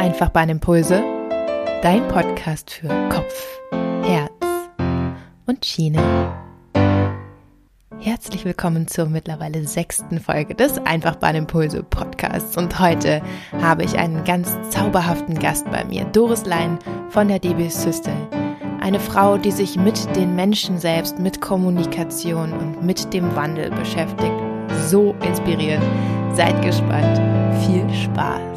Achterbahnimpulse, dein Podcast für Kopf, Herz und Schiene. Herzlich willkommen zur mittlerweile sechsten Folge des Einfachbahnimpulse Podcasts und heute habe ich einen ganz zauberhaften Gast bei mir, Doris Lein von der DB Systel. Eine Frau, die sich mit den Menschen selbst, mit Kommunikation und mit dem Wandel beschäftigt. So inspirierend. Seid gespannt. Viel Spaß.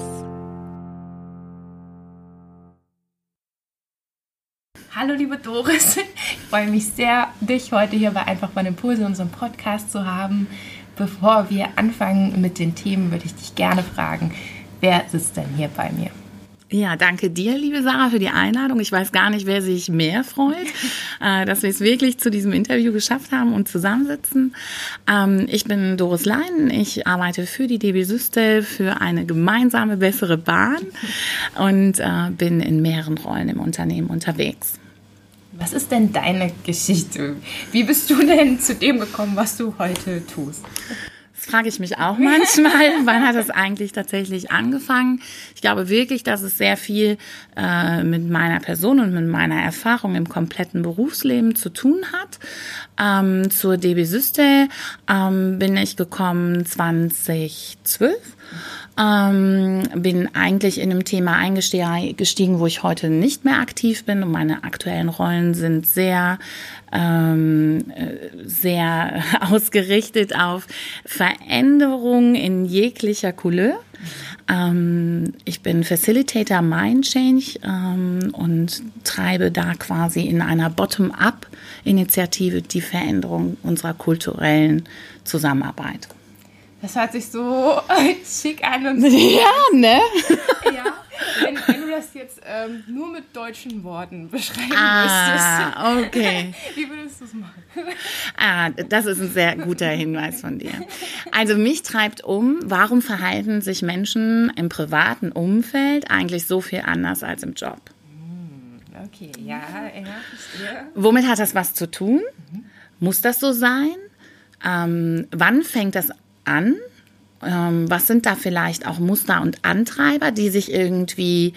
Doris, ich freue mich sehr, dich heute hier bei Einfach mal Impulse, unserem Podcast zu haben. Bevor wir anfangen mit den Themen, würde ich dich gerne fragen, wer sitzt denn hier bei mir? Ja, danke dir, liebe Sarah, für die Einladung. Ich weiß gar nicht, wer sich mehr freut, äh, dass wir es wirklich zu diesem Interview geschafft haben und zusammensitzen. Ähm, ich bin Doris Leinen. Ich arbeite für die DB Systel für eine gemeinsame bessere Bahn und äh, bin in mehreren Rollen im Unternehmen unterwegs. Was ist denn deine Geschichte? Wie bist du denn zu dem gekommen, was du heute tust? Das frage ich mich auch manchmal. Wann hat das eigentlich tatsächlich angefangen? Ich glaube wirklich, dass es sehr viel äh, mit meiner Person und mit meiner Erfahrung im kompletten Berufsleben zu tun hat. Ähm, zur DB Systel ähm, bin ich gekommen 2012 ähm, bin eigentlich in einem Thema eingestiegen, wo ich heute nicht mehr aktiv bin und meine aktuellen Rollen sind sehr ähm, sehr ausgerichtet auf Veränderungen in jeglicher Couleur. Ähm, ich bin Facilitator Mind Change ähm, und treibe da quasi in einer Bottom-up-Initiative die Veränderung unserer kulturellen Zusammenarbeit. Das hört sich so schick an und so. Ja, ne? ja, wenn, wenn, du das jetzt ähm, nur mit deutschen Worten beschreiben ah, müsstest. okay. Wie würdest du es machen? Ah, das ist ein sehr guter Hinweis von dir. Also mich treibt um, warum verhalten sich Menschen im privaten Umfeld eigentlich so viel anders als im Job? Hm, okay, ja, ja, verstehe. Womit hat das was zu tun? Mhm. Muss das so sein? Ähm, wann fängt das an? Ähm, was sind da vielleicht auch Muster und Antreiber, die sich irgendwie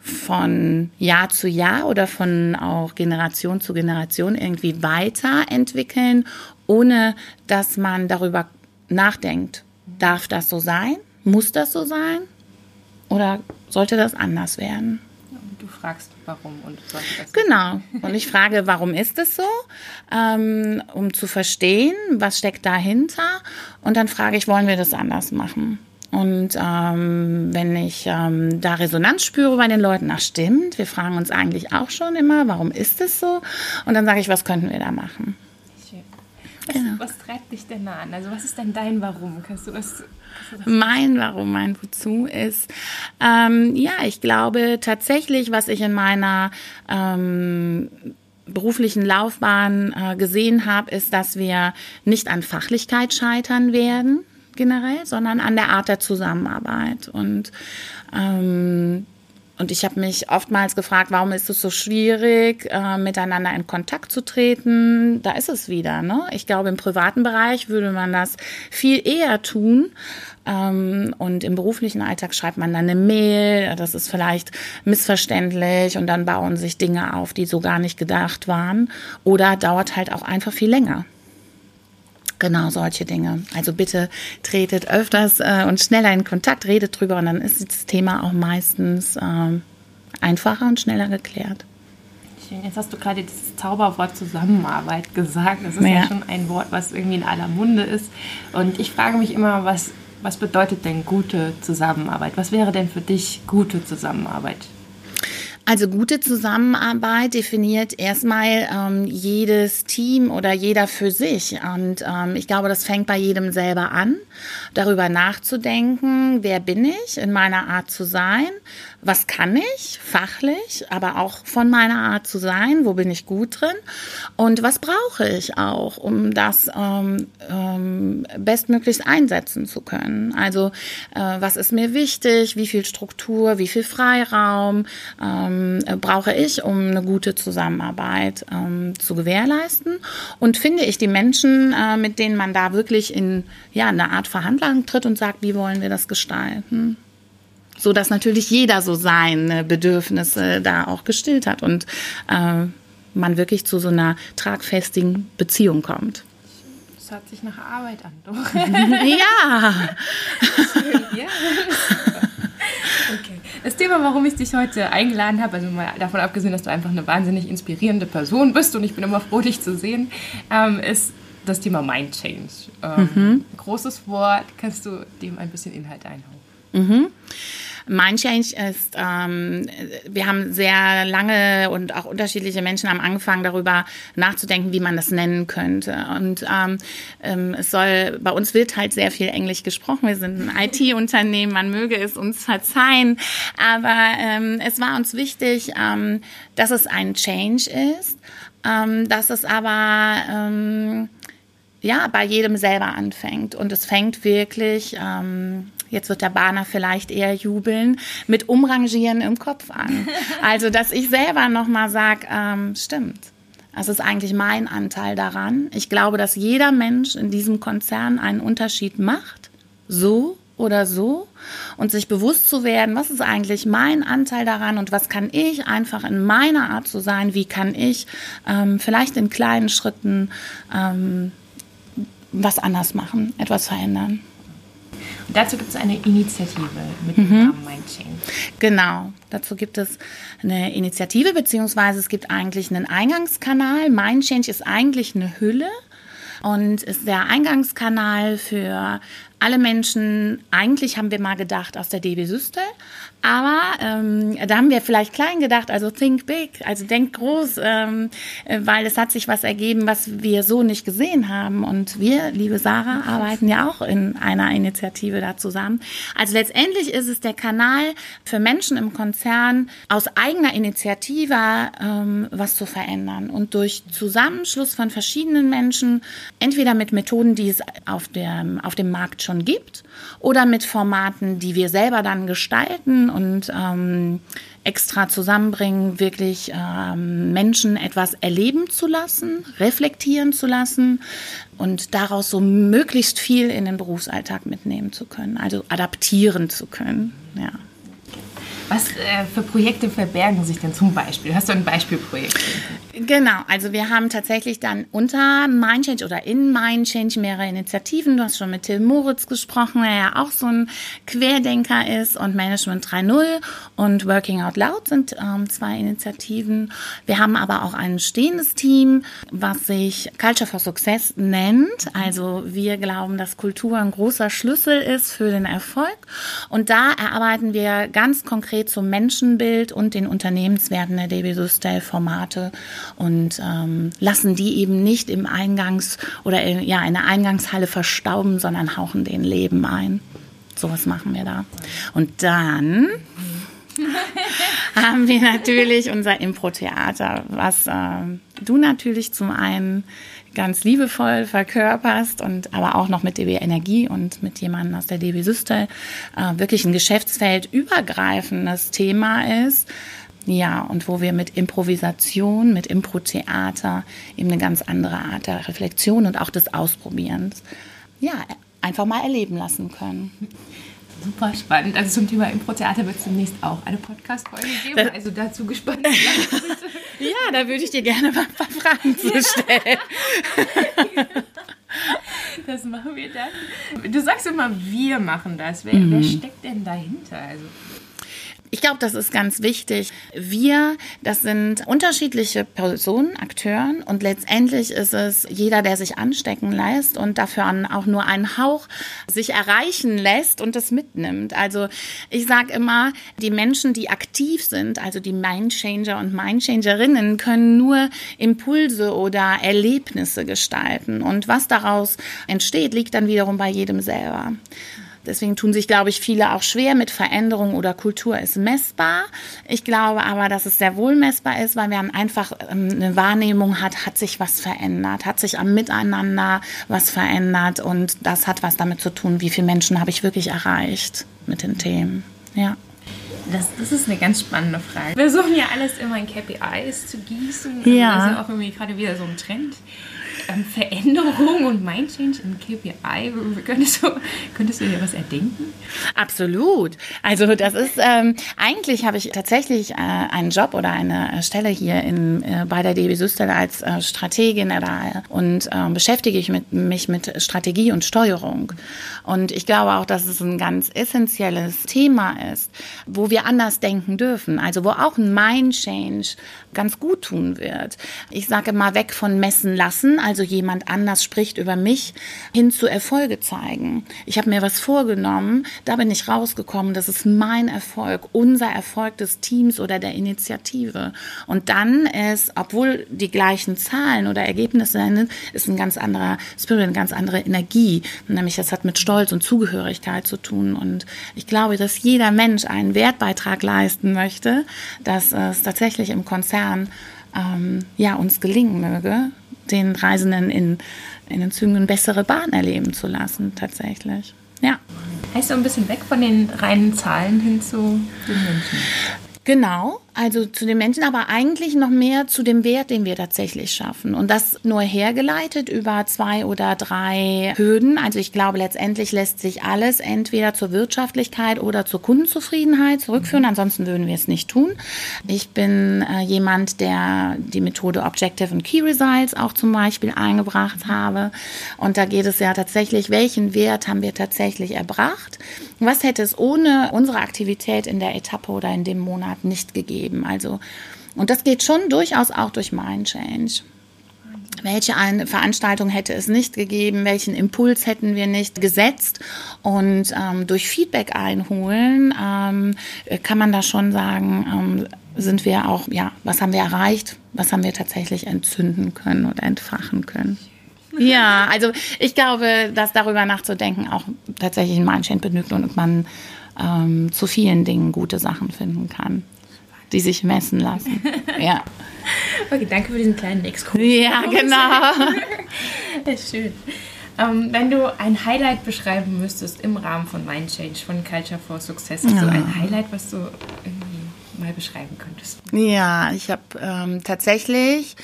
von Jahr zu Jahr oder von auch Generation zu Generation irgendwie weiterentwickeln, ohne dass man darüber nachdenkt, darf das so sein? Muss das so sein? Oder sollte das anders werden? Fragst, warum und das Genau. Und ich frage, warum ist es so? Ähm, um zu verstehen, was steckt dahinter. Und dann frage ich, wollen wir das anders machen? Und ähm, wenn ich ähm, da Resonanz spüre bei den Leuten, ach stimmt, wir fragen uns eigentlich auch schon immer, warum ist es so? Und dann sage ich, was könnten wir da machen? Was, genau. was treibt dich denn an? Also was ist denn dein Warum? Kannst du das? Kannst du mein Warum, mein Wozu ist, ähm, ja, ich glaube tatsächlich, was ich in meiner ähm, beruflichen Laufbahn äh, gesehen habe, ist, dass wir nicht an Fachlichkeit scheitern werden generell, sondern an der Art der Zusammenarbeit und ähm, und ich habe mich oftmals gefragt, warum ist es so schwierig, äh, miteinander in Kontakt zu treten? Da ist es wieder. Ne? Ich glaube, im privaten Bereich würde man das viel eher tun. Ähm, und im beruflichen Alltag schreibt man dann eine Mail, das ist vielleicht missverständlich und dann bauen sich Dinge auf, die so gar nicht gedacht waren. Oder dauert halt auch einfach viel länger. Genau, solche Dinge. Also bitte tretet öfters äh, und schneller in Kontakt, redet drüber und dann ist das Thema auch meistens äh, einfacher und schneller geklärt. Jetzt hast du gerade das Zauberwort Zusammenarbeit gesagt. Das ist ja. ja schon ein Wort, was irgendwie in aller Munde ist. Und ich frage mich immer, was, was bedeutet denn gute Zusammenarbeit? Was wäre denn für dich gute Zusammenarbeit? Also gute Zusammenarbeit definiert erstmal ähm, jedes Team oder jeder für sich. Und ähm, ich glaube, das fängt bei jedem selber an, darüber nachzudenken, wer bin ich in meiner Art zu sein, was kann ich fachlich, aber auch von meiner Art zu sein, wo bin ich gut drin? Und was brauche ich auch, um das ähm, ähm, bestmöglichst einsetzen zu können. Also äh, was ist mir wichtig, wie viel Struktur, wie viel Freiraum ähm, brauche ich, um eine gute Zusammenarbeit ähm, zu gewährleisten? Und finde ich die Menschen, äh, mit denen man da wirklich in ja eine Art Verhandlung tritt und sagt, wie wollen wir das gestalten. So dass natürlich jeder so seine Bedürfnisse da auch gestillt hat und äh, man wirklich zu so einer tragfestigen Beziehung kommt. Das hört sich nach Arbeit an, doch. ja. ja. Okay. Das Thema, warum ich dich heute eingeladen habe, also mal davon abgesehen, dass du einfach eine wahnsinnig inspirierende Person bist und ich bin immer froh, dich zu sehen, ähm, ist das Thema Mind Change. Ähm, mhm. Großes Wort, kannst du dem ein bisschen Inhalt einhauen? Mhm. Mindchange ist, ähm, wir haben sehr lange und auch unterschiedliche Menschen haben angefangen, darüber nachzudenken, wie man das nennen könnte. Und ähm, ähm, es soll, bei uns wird halt sehr viel Englisch gesprochen. Wir sind ein IT-Unternehmen, man möge es uns verzeihen. Aber ähm, es war uns wichtig, ähm, dass es ein Change ist, ähm, dass es aber ähm, ja, bei jedem selber anfängt. Und es fängt wirklich, ähm, jetzt wird der Bahner vielleicht eher jubeln, mit Umrangieren im Kopf an. Also, dass ich selber nochmal sage, ähm, stimmt. Das ist eigentlich mein Anteil daran. Ich glaube, dass jeder Mensch in diesem Konzern einen Unterschied macht. So oder so. Und sich bewusst zu werden, was ist eigentlich mein Anteil daran und was kann ich einfach in meiner Art zu sein, wie kann ich ähm, vielleicht in kleinen Schritten ähm, was anders machen, etwas verändern. Und dazu gibt es eine Initiative mit dem mhm. Namen Mindchain. Genau, dazu gibt es eine Initiative, beziehungsweise es gibt eigentlich einen Eingangskanal. Mindchange ist eigentlich eine Hülle und ist der Eingangskanal für alle Menschen, eigentlich haben wir mal gedacht aus der DB Systel, aber ähm, da haben wir vielleicht klein gedacht, also think big, also denk groß, ähm, äh, weil es hat sich was ergeben, was wir so nicht gesehen haben. Und wir, liebe Sarah, arbeiten ja auch in einer Initiative da zusammen. Also letztendlich ist es der Kanal für Menschen im Konzern aus eigener Initiative ähm, was zu verändern und durch Zusammenschluss von verschiedenen Menschen, entweder mit Methoden, die es auf, der, auf dem Markt schon gibt, oder mit Formaten, die wir selber dann gestalten und ähm, extra zusammenbringen, wirklich ähm, Menschen etwas erleben zu lassen, reflektieren zu lassen und daraus so möglichst viel in den Berufsalltag mitnehmen zu können, also adaptieren zu können. Ja. Was äh, für Projekte verbergen sich denn zum Beispiel? Hast du ein Beispielprojekt? Genau, also wir haben tatsächlich dann unter Mindchange oder in Mindchange mehrere Initiativen. Du hast schon mit Till Moritz gesprochen, der ja auch so ein Querdenker ist und Management 3.0 und Working Out Loud sind ähm, zwei Initiativen. Wir haben aber auch ein stehendes Team, was sich Culture for Success nennt. Also wir glauben, dass Kultur ein großer Schlüssel ist für den Erfolg. Und da erarbeiten wir ganz konkret zum Menschenbild und den Unternehmenswerten der DB Systel Formate und ähm, lassen die eben nicht im Eingangs- oder in, ja, in der Eingangshalle verstauben, sondern hauchen den Leben ein. Sowas machen wir da. Und dann haben wir natürlich unser Impro-Theater, was äh, du natürlich zum einen ganz liebevoll verkörperst und aber auch noch mit DB Energie und mit jemandem aus der DB Systel äh, wirklich ein Geschäftsfeld übergreifendes Thema ist, ja, und wo wir mit Improvisation, mit Impro-Theater eben eine ganz andere Art der Reflexion und auch des Ausprobierens, ja, einfach mal erleben lassen können. Super spannend. Also zum Thema Impro-Theater wird es demnächst auch eine Podcast-Folge geben. Das also dazu gespannt. ja, da würde ich dir gerne mal ein paar Fragen zu stellen. das machen wir dann. Du sagst immer, wir machen das. Wer, mhm. wer steckt denn dahinter? Also ich glaube, das ist ganz wichtig. Wir, das sind unterschiedliche Personen, Akteuren und letztendlich ist es jeder, der sich anstecken lässt und dafür auch nur einen Hauch sich erreichen lässt und das mitnimmt. Also ich sage immer, die Menschen, die aktiv sind, also die Mindchanger und Mindchangerinnen, können nur Impulse oder Erlebnisse gestalten und was daraus entsteht, liegt dann wiederum bei jedem selber. Deswegen tun sich, glaube ich, viele auch schwer mit Veränderung oder Kultur ist messbar. Ich glaube aber, dass es sehr wohl messbar ist, weil man einfach ähm, eine Wahrnehmung hat, hat sich was verändert, hat sich am Miteinander was verändert und das hat was damit zu tun, wie viele Menschen habe ich wirklich erreicht mit den Themen. Ja. Das, das ist eine ganz spannende Frage. Wir versuchen ja alles immer in KPIs zu gießen. Ja. Das ist ja auch irgendwie gerade wieder so ein Trend. Ähm, Veränderung und Mind Change in KPI. Könntest du, könntest du dir was erdenken? Absolut. Also das ist, ähm, eigentlich habe ich tatsächlich äh, einen Job oder eine Stelle hier in, äh, bei der DB Systel als äh, Strategin oder, und äh, beschäftige ich mit, mich mit Strategie und Steuerung. Und ich glaube auch, dass es ein ganz essentielles Thema ist, wo wir anders denken dürfen. Also wo auch ein Mind Change ganz gut tun wird. Ich sage mal weg von messen lassen, also jemand anders spricht über mich, hin zu Erfolge zeigen. Ich habe mir was vorgenommen, da bin ich rausgekommen, das ist mein Erfolg, unser Erfolg des Teams oder der Initiative. Und dann ist, obwohl die gleichen Zahlen oder Ergebnisse sind, ist ein ganz anderer Spirit, eine ganz andere Energie. Nämlich das hat mit Stolz und Zugehörigkeit zu tun. Und ich glaube, dass jeder Mensch einen Wertbeitrag leisten möchte, dass es tatsächlich im Konzern ähm, ja, uns gelingen möge, den Reisenden in, in den Zügen eine bessere Bahn erleben zu lassen, tatsächlich. Ja. Heißt so ein bisschen weg von den reinen Zahlen hin zu den Menschen. Genau, also zu den Menschen, aber eigentlich noch mehr zu dem Wert, den wir tatsächlich schaffen. Und das nur hergeleitet über zwei oder drei Hürden. Also ich glaube, letztendlich lässt sich alles entweder zur Wirtschaftlichkeit oder zur Kundenzufriedenheit zurückführen. Mhm. Ansonsten würden wir es nicht tun. Ich bin äh, jemand, der die Methode Objective und Key Results auch zum Beispiel eingebracht habe. Und da geht es ja tatsächlich, welchen Wert haben wir tatsächlich erbracht? Was hätte es ohne unsere Aktivität in der Etappe oder in dem Monat nicht gegeben? Also, und das geht schon durchaus auch durch Mind Change. Welche Veranstaltung hätte es nicht gegeben? Welchen Impuls hätten wir nicht gesetzt? Und ähm, durch Feedback einholen ähm, kann man da schon sagen, ähm, sind wir auch, ja, was haben wir erreicht? Was haben wir tatsächlich entzünden können oder entfachen können? Ja, also ich glaube, dass darüber nachzudenken auch tatsächlich ein Mindshade benügt und man ähm, zu vielen Dingen gute Sachen finden kann, die sich messen lassen. Ja. Okay, danke für diesen kleinen Exkurs. Ja, genau. Das ist schön. Ähm, wenn du ein Highlight beschreiben müsstest im Rahmen von Mind Change, von Culture for Success, hast ja. du ein Highlight, was du irgendwie mal beschreiben könntest? Ja, ich habe ähm, tatsächlich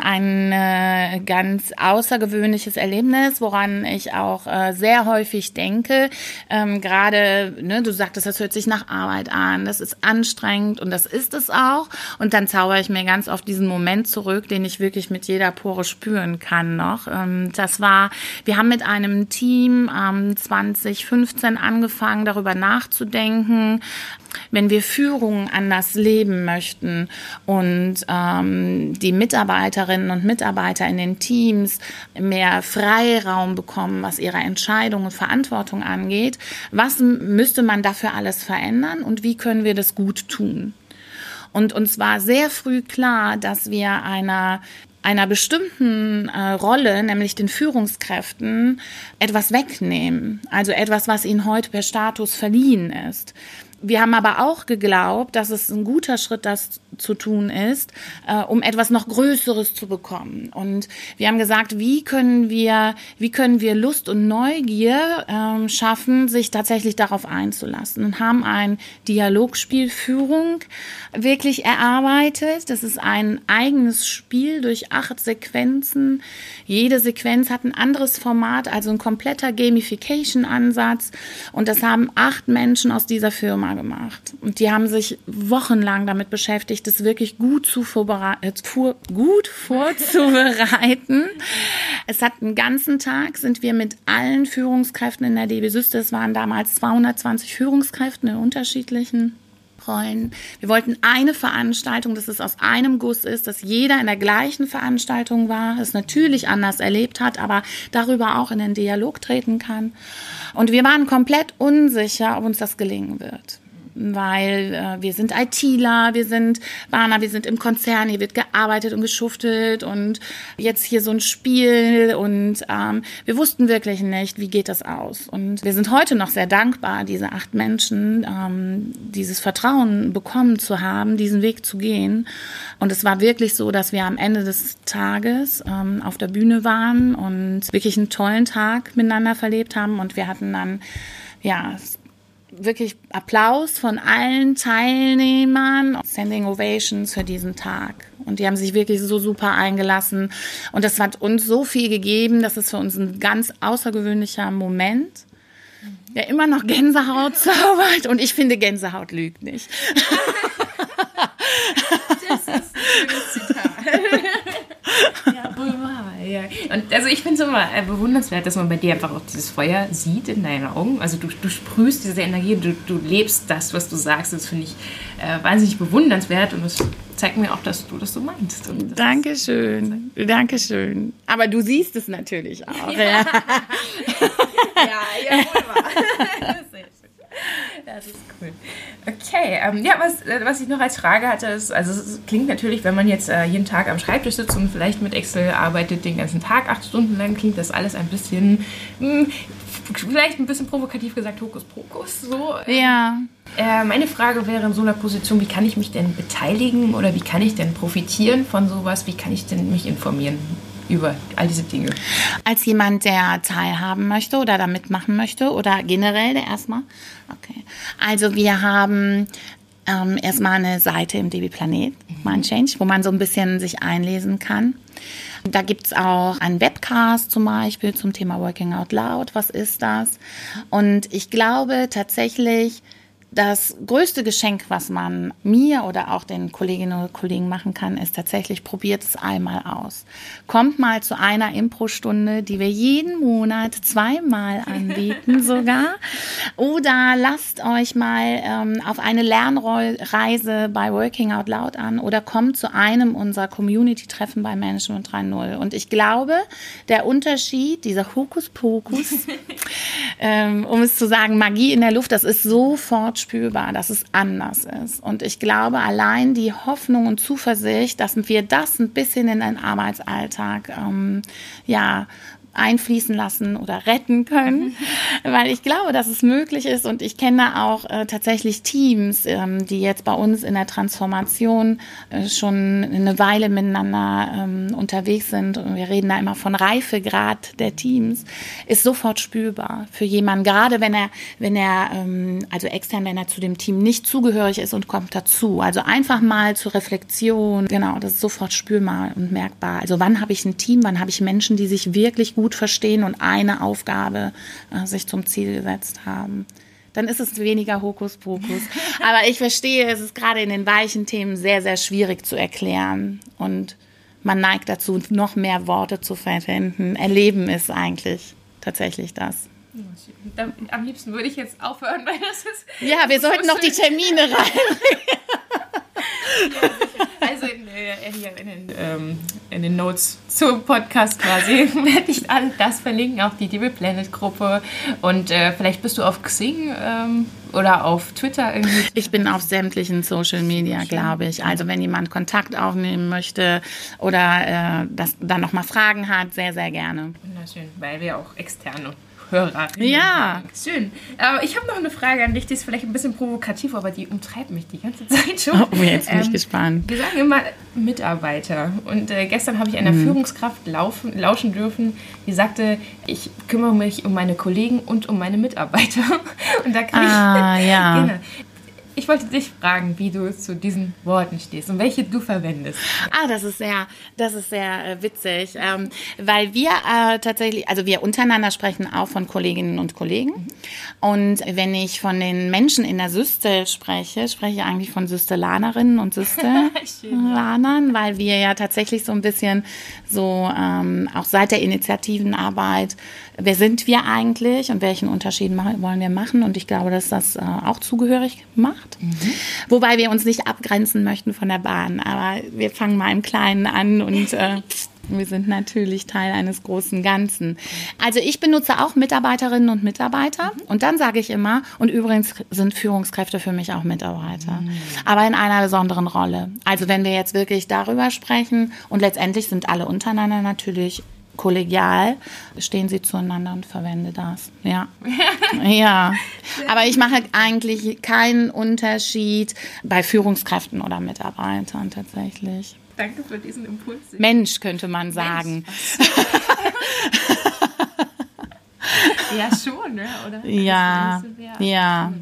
ein äh, ganz außergewöhnliches Erlebnis, woran ich auch äh, sehr häufig denke. Ähm, Gerade, ne, du sagtest, das hört sich nach Arbeit an, das ist anstrengend und das ist es auch. Und dann zauber ich mir ganz auf diesen Moment zurück, den ich wirklich mit jeder Pore spüren kann noch. Ähm, das war, wir haben mit einem Team ähm, 2015 angefangen, darüber nachzudenken, wenn wir Führung anders leben möchten und ähm, die Mitarbeiterinnen und Mitarbeiter in den Teams mehr Freiraum bekommen, was ihre Entscheidungen und Verantwortung angeht, was müsste man dafür alles verändern und wie können wir das gut tun? Und uns war sehr früh klar, dass wir einer einer bestimmten äh, Rolle, nämlich den Führungskräften, etwas wegnehmen. Also etwas, was ihnen heute per Status verliehen ist. Wir haben aber auch geglaubt, dass es ein guter Schritt das zu tun ist, äh, um etwas noch Größeres zu bekommen. Und wir haben gesagt, wie können wir, wie können wir Lust und Neugier ähm, schaffen, sich tatsächlich darauf einzulassen und haben ein Dialogspielführung wirklich erarbeitet. Das ist ein eigenes Spiel durch acht Sequenzen. Jede Sequenz hat ein anderes Format, also ein kompletter Gamification-Ansatz. Und das haben acht Menschen aus dieser Firma gemacht. Und die haben sich wochenlang damit beschäftigt, das wirklich gut, zu äh, vor, gut vorzubereiten. es hat einen ganzen Tag, sind wir mit allen Führungskräften in der DB Süste, es waren damals 220 Führungskräfte in unterschiedlichen Rollen. Wir wollten eine Veranstaltung, dass es aus einem Guss ist, dass jeder in der gleichen Veranstaltung war, es natürlich anders erlebt hat, aber darüber auch in den Dialog treten kann. Und wir waren komplett unsicher, ob uns das gelingen wird weil äh, wir sind ITler, wir sind Bahner, wir sind im Konzern, hier wird gearbeitet und geschuftet und jetzt hier so ein Spiel und ähm, wir wussten wirklich nicht, wie geht das aus. Und wir sind heute noch sehr dankbar, diese acht Menschen, ähm, dieses Vertrauen bekommen zu haben, diesen Weg zu gehen. Und es war wirklich so, dass wir am Ende des Tages ähm, auf der Bühne waren und wirklich einen tollen Tag miteinander verlebt haben und wir hatten dann ja, wirklich Applaus von allen Teilnehmern, Sending Ovations für diesen Tag. Und die haben sich wirklich so super eingelassen. Und das hat uns so viel gegeben. Das ist für uns ein ganz außergewöhnlicher Moment der immer noch Gänsehaut zaubert. Und ich finde, Gänsehaut lügt nicht. Das ist ein schönes Zitat. ja, ja. Und also ich finde es immer äh, bewundernswert, dass man bei dir einfach auch dieses Feuer sieht in deinen Augen. Also du, du sprühst diese Energie, du, du lebst das, was du sagst. Das finde ich äh, wahnsinnig bewundernswert und das zeigt mir auch, dass du das so meinst. Und Dankeschön. Dankeschön. Aber du siehst es natürlich auch. Ja, ja, ja schön. Das ist cool. Okay, ähm, ja, was, äh, was ich noch als Frage hatte, ist, also es klingt natürlich, wenn man jetzt äh, jeden Tag am Schreibtisch sitzt und vielleicht mit Excel arbeitet den ganzen Tag, acht Stunden lang, klingt das alles ein bisschen, mh, vielleicht ein bisschen provokativ gesagt, Hokuspokus, so. Ja. Äh, meine Frage wäre in so einer Position, wie kann ich mich denn beteiligen oder wie kann ich denn profitieren von sowas, wie kann ich denn mich informieren? Über all diese Dinge. Als jemand, der teilhaben möchte oder da mitmachen möchte oder generell der erstmal? Okay. Also wir haben ähm, erstmal eine Seite im DB Planet, Mind Change, wo man so ein bisschen sich einlesen kann. Da gibt es auch einen Webcast zum Beispiel zum Thema Working Out Loud. Was ist das? Und ich glaube tatsächlich, das größte Geschenk, was man mir oder auch den Kolleginnen und Kollegen machen kann, ist tatsächlich, probiert es einmal aus. Kommt mal zu einer Impro-Stunde, die wir jeden Monat zweimal anbieten sogar. Oder lasst euch mal ähm, auf eine Lernreise bei Working Out Loud an oder kommt zu einem unserer Community-Treffen bei Management 3.0. Und ich glaube, der Unterschied, dieser Hokuspokus, ähm, um es zu sagen, Magie in der Luft, das ist sofort spürbar, dass es anders ist. Und ich glaube, allein die Hoffnung und Zuversicht, dass wir das ein bisschen in den Arbeitsalltag ähm, ja, einfließen lassen oder retten können, weil ich glaube, dass es möglich ist und ich kenne auch äh, tatsächlich Teams, ähm, die jetzt bei uns in der Transformation äh, schon eine Weile miteinander ähm, unterwegs sind. Und wir reden da immer von Reifegrad der Teams, ist sofort spürbar für jemanden, gerade wenn er, wenn er, ähm, also extern, wenn er zu dem Team nicht zugehörig ist und kommt dazu. Also einfach mal zur Reflexion, genau, das ist sofort spürbar und merkbar. Also wann habe ich ein Team, wann habe ich Menschen, die sich wirklich gut gut verstehen und eine Aufgabe äh, sich zum Ziel gesetzt haben. Dann ist es weniger Hokuspokus. Aber ich verstehe, es ist gerade in den weichen Themen sehr, sehr schwierig zu erklären. Und man neigt dazu, noch mehr Worte zu verwenden. Erleben ist eigentlich tatsächlich das. Am liebsten würde ich jetzt aufhören, weil das ist. Ja, wir sollten noch die Termine rein. ja, hier in den, ähm, in den Notes zum Podcast quasi werde ich all das verlinken, auch die Devil Planet Gruppe. Und äh, vielleicht bist du auf Xing ähm, oder auf Twitter irgendwie. Ich bin auf sämtlichen Social Media, glaube ich. Also wenn jemand Kontakt aufnehmen möchte oder äh, das dann nochmal Fragen hat, sehr, sehr gerne. Wunderschön, weil wir auch externe Hörer. Ja. Schön. Aber ich habe noch eine Frage an dich, die ist vielleicht ein bisschen provokativ, aber die umtreibt mich die ganze Zeit schon. Oh, jetzt bin ich ähm, gespannt. Wir sagen immer Mitarbeiter. Und äh, gestern habe ich einer mhm. Führungskraft laufen, lauschen dürfen, die sagte, ich kümmere mich um meine Kollegen und um meine Mitarbeiter. Und da kriege ich. Ah, ja. genau. Ich wollte dich fragen, wie du zu diesen Worten stehst und welche du verwendest. Ah, das ist sehr, das ist sehr äh, witzig, ähm, weil wir äh, tatsächlich, also wir untereinander sprechen auch von Kolleginnen und Kollegen. Und wenn ich von den Menschen in der Systel spreche, spreche ich eigentlich von Systelanerinnen und Systelanern, weil wir ja tatsächlich so ein bisschen so ähm, auch seit der Initiativenarbeit wer sind wir eigentlich und welchen Unterschied wollen wir machen. Und ich glaube, dass das äh, auch zugehörig macht. Mhm. Wobei wir uns nicht abgrenzen möchten von der Bahn. Aber wir fangen mal im Kleinen an und äh, wir sind natürlich Teil eines großen Ganzen. Also ich benutze auch Mitarbeiterinnen und Mitarbeiter. Und dann sage ich immer, und übrigens sind Führungskräfte für mich auch Mitarbeiter. Mhm. Aber in einer besonderen Rolle. Also wenn wir jetzt wirklich darüber sprechen und letztendlich sind alle untereinander natürlich kollegial stehen sie zueinander und verwende das. Ja. ja. Aber ich mache eigentlich keinen Unterschied bei Führungskräften oder Mitarbeitern tatsächlich. Danke für diesen Impuls. Mensch könnte man sagen. ja, schon, ne? oder? Ja. ja.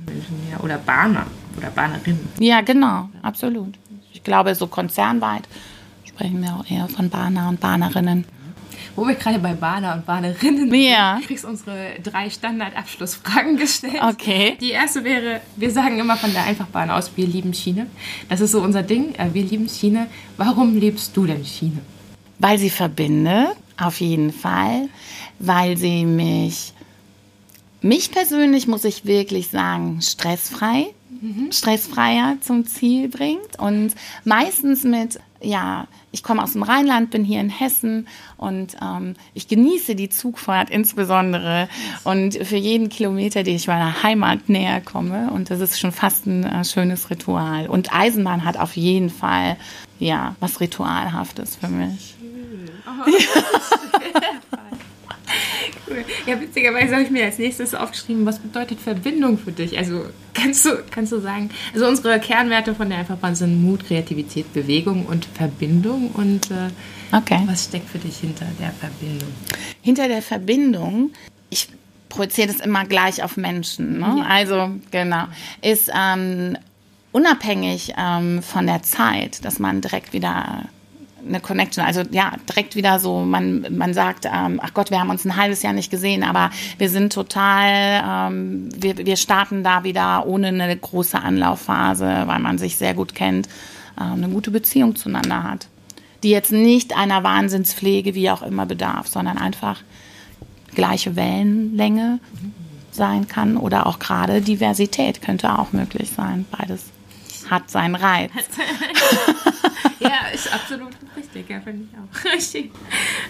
Oder Bahner oder Bahnerinnen. Ja, genau, absolut. Ich glaube, so konzernweit sprechen wir auch eher von Bahner und Bahnerinnen. Wo wir gerade bei Bahner und Bahnerinnen ja. sind, kriegst unsere drei Standardabschlussfragen gestellt. Okay. Die erste wäre, wir sagen immer von der Einfachbahn aus, wir lieben Schiene. Das ist so unser Ding, äh, wir lieben Schiene. Warum liebst du denn Schiene? Weil sie verbindet, auf jeden Fall. Weil sie mich, mich persönlich muss ich wirklich sagen, stressfrei, mhm. stressfreier zum Ziel bringt und meistens mit ja, ich komme aus dem Rheinland, bin hier in Hessen und ähm, ich genieße die Zugfahrt insbesondere und für jeden Kilometer, den ich meiner Heimat näher komme und das ist schon fast ein äh, schönes Ritual. Und Eisenbahn hat auf jeden Fall ja was Ritualhaftes für mich. Oh, cool. Ja, witzigerweise habe ich mir als nächstes aufgeschrieben, was bedeutet Verbindung für dich? Also kannst du, kannst du sagen, also unsere Kernwerte von der Einfachbahn sind Mut, Kreativität, Bewegung und Verbindung. Und äh, okay. was steckt für dich hinter der Verbindung? Hinter der Verbindung, ich projiziere das immer gleich auf Menschen. Ne? Ja. Also genau, ist ähm, unabhängig ähm, von der Zeit, dass man direkt wieder eine Connection. Also ja, direkt wieder so, man, man sagt, ähm, ach Gott, wir haben uns ein halbes Jahr nicht gesehen, aber wir sind total, ähm, wir, wir starten da wieder ohne eine große Anlaufphase, weil man sich sehr gut kennt, äh, eine gute Beziehung zueinander hat. Die jetzt nicht einer Wahnsinnspflege, wie auch immer, bedarf, sondern einfach gleiche Wellenlänge sein kann oder auch gerade Diversität könnte auch möglich sein. Beides hat seinen Reiz. ja, ist absolut richtig, ja, finde ich auch.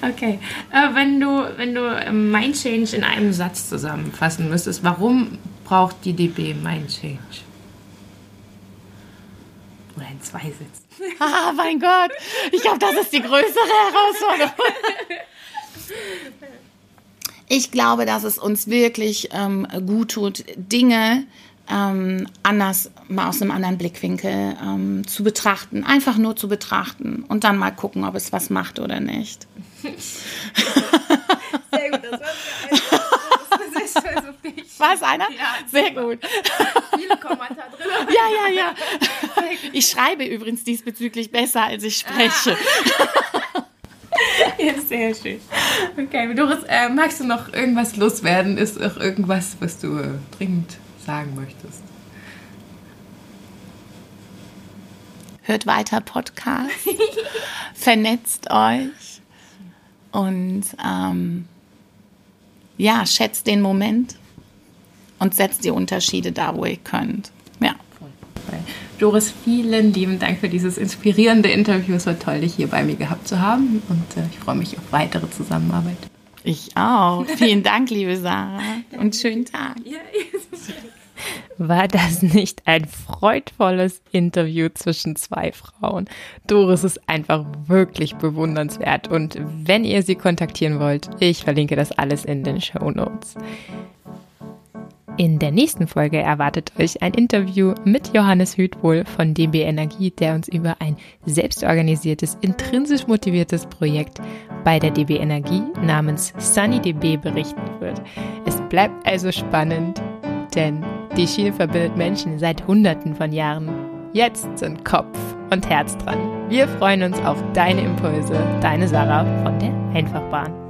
Okay. Äh, wenn du, wenn du ähm, Mind Change in einem Satz zusammenfassen müsstest, warum braucht die DB Mind Change? Oder in zwei Sätzen. Ah, mein Gott. Ich glaube, das ist die größere Herausforderung. Ich glaube, dass es uns wirklich ähm, gut tut, Dinge, ähm, anders, mal aus einem anderen Blickwinkel ähm, zu betrachten. Einfach nur zu betrachten und dann mal gucken, ob es was macht oder nicht. Sehr gut, das war sehr stolz auf dich. War es einer? Ja, sehr gut. Viele Kommentare drin. Ja, ja, ja. Ich schreibe übrigens diesbezüglich besser, als ich spreche. Ja, sehr schön. Okay, Doris, äh, magst du noch irgendwas loswerden? Ist auch irgendwas, was du äh, dringend sagen möchtest. Hört weiter Podcast, vernetzt euch und ähm, ja, schätzt den Moment und setzt die Unterschiede da, wo ihr könnt. Ja. Doris, vielen lieben Dank für dieses inspirierende Interview. Es war toll, dich hier bei mir gehabt zu haben und äh, ich freue mich auf weitere Zusammenarbeit. Ich auch. Vielen Dank, liebe Sarah. Und schönen Tag. War das nicht ein freudvolles Interview zwischen zwei Frauen? Doris ist einfach wirklich bewundernswert und wenn ihr sie kontaktieren wollt, ich verlinke das alles in den Show Notes. In der nächsten Folge erwartet euch ein Interview mit Johannes Hütwohl von DB Energie, der uns über ein selbstorganisiertes, intrinsisch motiviertes Projekt bei der DB Energie namens SunnyDB berichten wird. Es bleibt also spannend, denn die Schiene verbindet Menschen seit Hunderten von Jahren. Jetzt sind Kopf und Herz dran. Wir freuen uns auf deine Impulse, deine Sarah von der Einfachbahn.